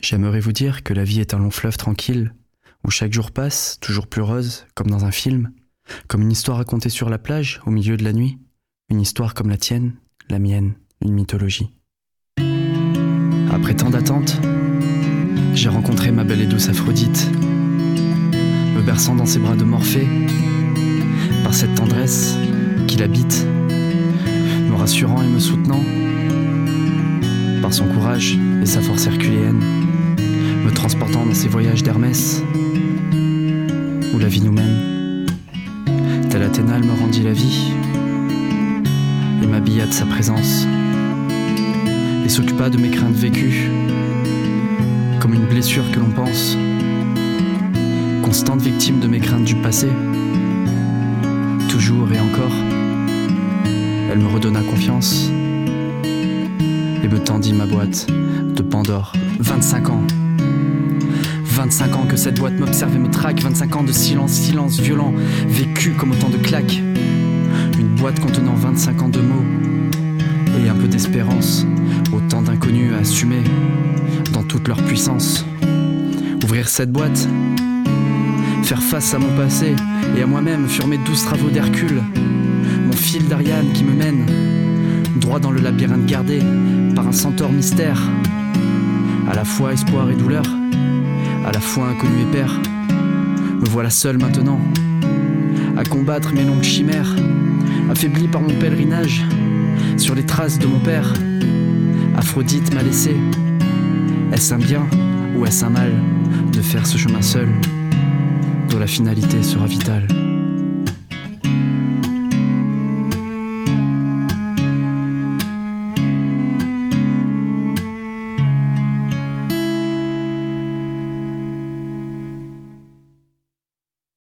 J'aimerais vous dire que la vie est un long fleuve tranquille, où chaque jour passe, toujours plus rose, comme dans un film, comme une histoire racontée sur la plage, au milieu de la nuit, une histoire comme la tienne, la mienne, une mythologie. Après tant d'attentes, j'ai rencontré ma belle et douce Aphrodite, me berçant dans ses bras de Morphée, par cette tendresse qui l'habite, me rassurant et me soutenant, par son courage et sa force herculéenne dans ces voyages d'Hermès, où la vie nous mène. Tel Athéna, me rendit la vie et m'habilla de sa présence, et s'occupa de mes craintes vécues, comme une blessure que l'on pense, constante victime de mes craintes du passé, toujours et encore. Elle me redonna confiance et me tendit ma boîte de Pandore. 25 ans. 25 ans que cette boîte m'observe et me traque, 25 ans de silence, silence violent, vécu comme autant de claques. Une boîte contenant 25 ans de mots et un peu d'espérance, autant d'inconnus à assumer dans toute leur puissance. Ouvrir cette boîte, faire face à mon passé et à moi-même furent mes douze travaux d'Hercule, mon fil d'Ariane qui me mène droit dans le labyrinthe gardé par un centaure mystère, à la fois espoir et douleur à la fois inconnu et père. Me voilà seul maintenant, à combattre mes longues chimères, affaibli par mon pèlerinage sur les traces de mon père. Aphrodite m'a laissé. Est-ce un bien ou est-ce un mal de faire ce chemin seul, dont la finalité sera vitale?